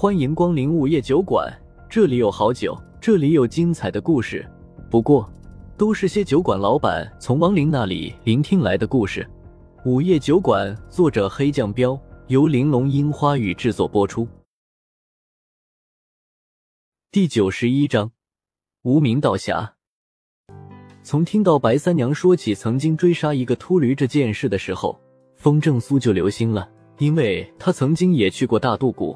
欢迎光临午夜酒馆，这里有好酒，这里有精彩的故事。不过，都是些酒馆老板从亡灵那里聆听来的故事。午夜酒馆，作者黑酱标，由玲珑樱花雨制作播出。第九十一章，无名道侠。从听到白三娘说起曾经追杀一个秃驴这件事的时候，风正苏就留心了，因为他曾经也去过大渡谷。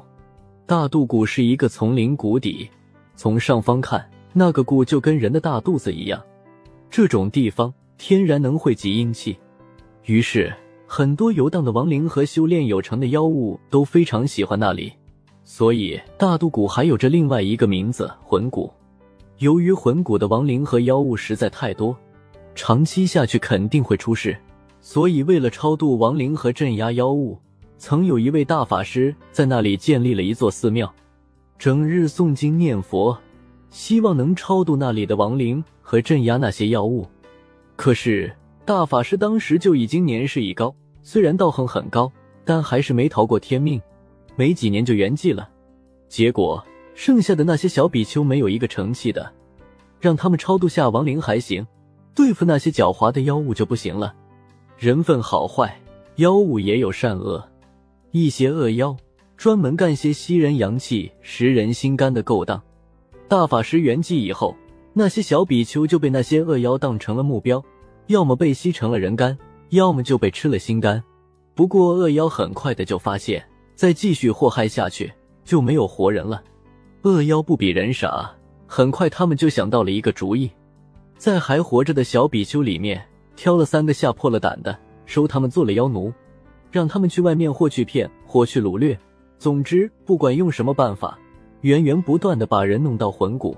大渡谷是一个丛林谷底，从上方看，那个谷就跟人的大肚子一样。这种地方天然能汇集阴气，于是很多游荡的亡灵和修炼有成的妖物都非常喜欢那里。所以大渡谷还有着另外一个名字——魂谷。由于魂谷的亡灵和妖物实在太多，长期下去肯定会出事，所以为了超度亡灵和镇压妖物。曾有一位大法师在那里建立了一座寺庙，整日诵经念佛，希望能超度那里的亡灵和镇压那些妖物。可是大法师当时就已经年事已高，虽然道行很高，但还是没逃过天命，没几年就圆寂了。结果剩下的那些小比丘没有一个成器的，让他们超度下亡灵还行，对付那些狡猾的妖物就不行了。人分好坏，妖物也有善恶。一些恶妖专门干些吸人阳气、食人心肝的勾当。大法师圆寂以后，那些小比丘就被那些恶妖当成了目标，要么被吸成了人干，要么就被吃了心肝。不过恶妖很快的就发现，再继续祸害下去就没有活人了。恶妖不比人傻，很快他们就想到了一个主意，在还活着的小比丘里面挑了三个吓破了胆的，收他们做了妖奴。让他们去外面或去骗，或去掳掠，总之不管用什么办法，源源不断的把人弄到魂谷。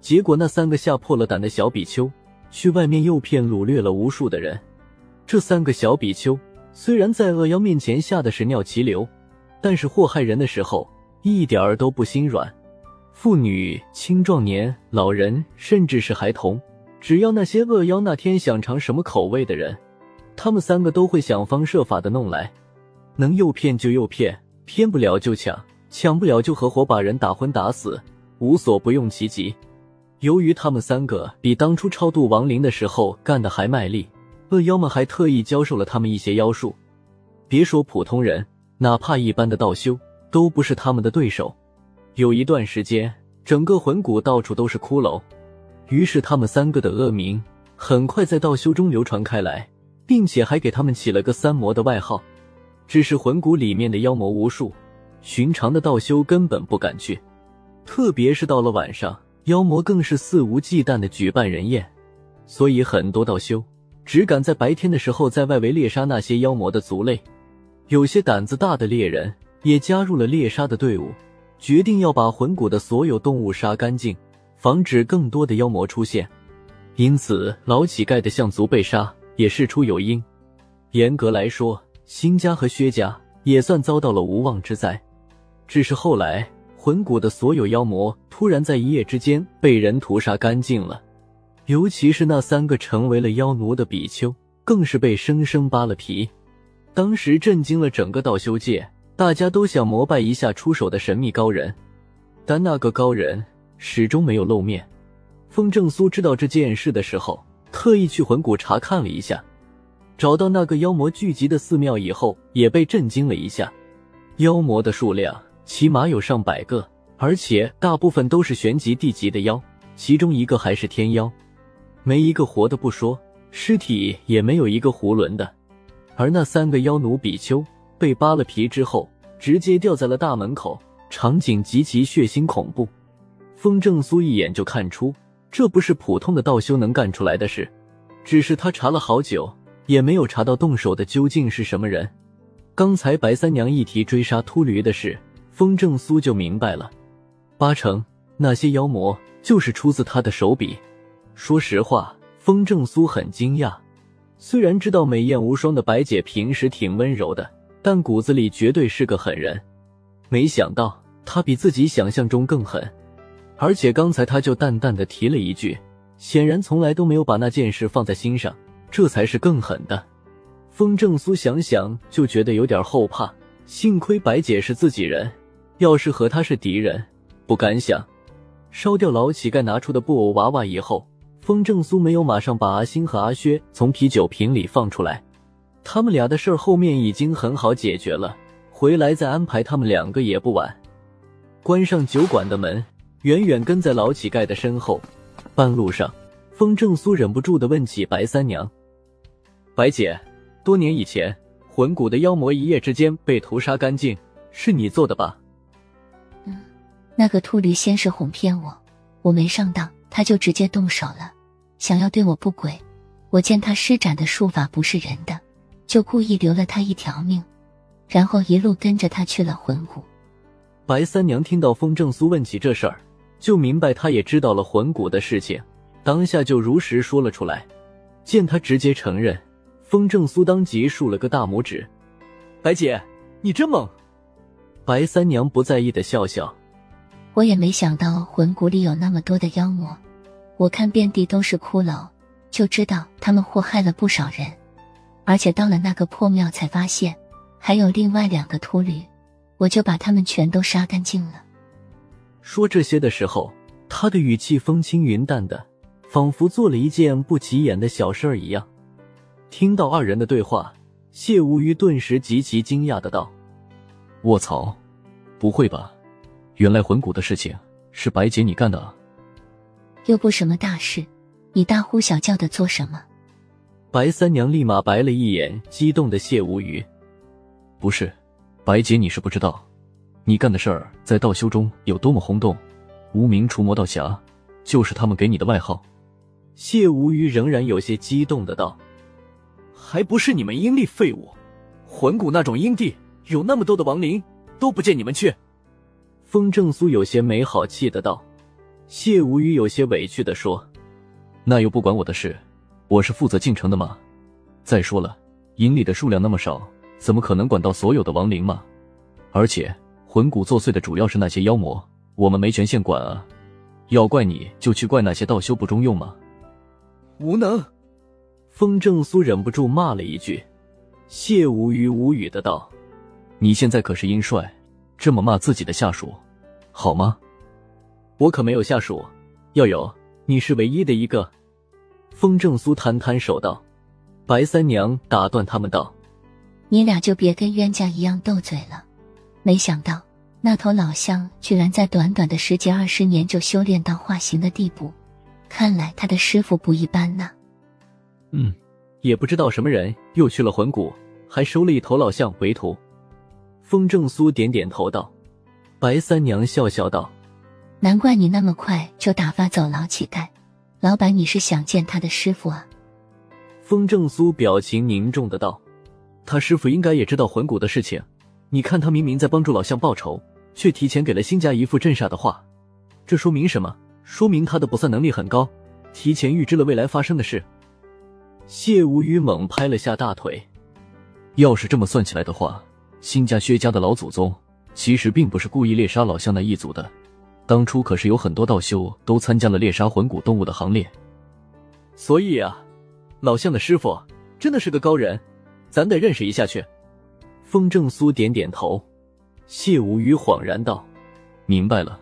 结果那三个吓破了胆的小比丘，去外面诱骗掳掠了无数的人。这三个小比丘虽然在恶妖面前吓得是尿急流，但是祸害人的时候一点儿都不心软。妇女、青壮年、老人，甚至是孩童，只要那些恶妖那天想尝什么口味的人。他们三个都会想方设法的弄来，能诱骗就诱骗，骗不了就抢，抢不了就合伙把人打昏打死，无所不用其极。由于他们三个比当初超度亡灵的时候干的还卖力，恶妖们还特意教授了他们一些妖术。别说普通人，哪怕一般的道修都不是他们的对手。有一段时间，整个魂谷到处都是骷髅，于是他们三个的恶名很快在道修中流传开来。并且还给他们起了个三魔的外号，只是魂谷里面的妖魔无数，寻常的道修根本不敢去，特别是到了晚上，妖魔更是肆无忌惮的举办人宴，所以很多道修只敢在白天的时候在外围猎杀那些妖魔的族类，有些胆子大的猎人也加入了猎杀的队伍，决定要把魂谷的所有动物杀干净，防止更多的妖魔出现，因此老乞丐的象族被杀。也事出有因，严格来说，辛家和薛家也算遭到了无妄之灾。只是后来，魂谷的所有妖魔突然在一夜之间被人屠杀干净了，尤其是那三个成为了妖奴的比丘，更是被生生扒了皮。当时震惊了整个道修界，大家都想膜拜一下出手的神秘高人，但那个高人始终没有露面。风正苏知道这件事的时候。特意去魂谷查看了一下，找到那个妖魔聚集的寺庙以后，也被震惊了一下。妖魔的数量起码有上百个，而且大部分都是玄级、地级的妖，其中一个还是天妖，没一个活的不说，尸体也没有一个囫囵的。而那三个妖奴比丘被扒了皮之后，直接吊在了大门口，场景极其血腥恐怖。风正苏一眼就看出。这不是普通的道修能干出来的事，只是他查了好久，也没有查到动手的究竟是什么人。刚才白三娘一提追杀秃驴的事，风正苏就明白了，八成那些妖魔就是出自他的手笔。说实话，风正苏很惊讶，虽然知道美艳无双的白姐平时挺温柔的，但骨子里绝对是个狠人，没想到她比自己想象中更狠。而且刚才他就淡淡的提了一句，显然从来都没有把那件事放在心上，这才是更狠的。风正苏想想就觉得有点后怕，幸亏白姐是自己人，要是和他是敌人，不敢想。烧掉老乞丐拿出的布偶娃娃以后，风正苏没有马上把阿星和阿薛从啤酒瓶里放出来。他们俩的事儿后面已经很好解决了，回来再安排他们两个也不晚。关上酒馆的门，远远跟在老乞丐的身后。半路上，风正苏忍不住的问起白三娘：“白姐，多年以前，魂骨的妖魔一夜之间被屠杀干净，是你做的吧？”嗯那个秃驴先是哄骗我，我没上当，他就直接动手了，想要对我不轨。我见他施展的术法不是人的，就故意留了他一条命，然后一路跟着他去了魂谷。白三娘听到风正苏问起这事儿，就明白他也知道了魂骨的事情，当下就如实说了出来。见他直接承认，风正苏当即竖了个大拇指：“白姐，你真猛！”白三娘不在意的笑笑。我也没想到魂骨里有那么多的妖魔，我看遍地都是骷髅，就知道他们祸害了不少人。而且到了那个破庙，才发现还有另外两个秃驴，我就把他们全都杀干净了。说这些的时候，他的语气风轻云淡的，仿佛做了一件不起眼的小事儿一样。听到二人的对话，谢无虞顿时极其惊讶的道：“卧槽，不会吧？”原来魂骨的事情是白姐你干的啊！又不什么大事，你大呼小叫的做什么？白三娘立马白了一眼激动的谢无虞。不是，白姐你是不知道，你干的事儿在道修中有多么轰动，无名除魔道侠就是他们给你的外号。谢无虞仍然有些激动的道：“还不是你们阴力废物，魂谷那种阴地有那么多的亡灵，都不见你们去。”风正苏有些没好气的道：“谢无虞有些委屈的说，那又不关我的事，我是负责进城的嘛。再说了，营里的数量那么少，怎么可能管到所有的亡灵嘛？而且魂骨作祟的主要是那些妖魔，我们没权限管啊。要怪你就去怪那些道修不中用吗。无能！”风正苏忍不住骂了一句。谢无虞无语的道：“你现在可是阴帅，这么骂自己的下属？”好吗？我可没有下属，要有你是唯一的一个。风正苏摊摊手道。白三娘打断他们道：“你俩就别跟冤家一样斗嘴了。没想到那头老象居然在短短的十几二十年就修炼到化形的地步，看来他的师傅不一般呐。”嗯，也不知道什么人又去了魂谷，还收了一头老象为徒。风正苏点点头道。白三娘笑笑道：“难怪你那么快就打发走老乞丐，老板你是想见他的师傅啊？”风正苏表情凝重的道：“他师傅应该也知道魂骨的事情，你看他明明在帮助老向报仇，却提前给了新家一副镇煞的话，这说明什么？说明他的卜算能力很高，提前预知了未来发生的事。”谢无虞猛拍了下大腿：“要是这么算起来的话，新家薛家的老祖宗……”其实并不是故意猎杀老向那一族的，当初可是有很多道修都参加了猎杀魂骨动物的行列。所以啊，老向的师傅真的是个高人，咱得认识一下去。风正苏点点头，谢无语恍然道：“明白了，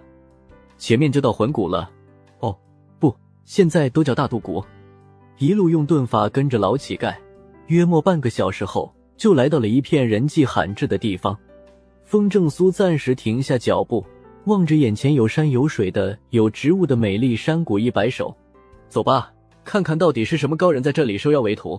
前面就到魂谷了。哦，不，现在都叫大渡谷。”一路用遁法跟着老乞丐，约莫半个小时后，就来到了一片人迹罕至的地方。风正苏暂时停下脚步，望着眼前有山有水的、有植物的美丽山谷，一摆手：“走吧，看看到底是什么高人在这里收妖为徒。”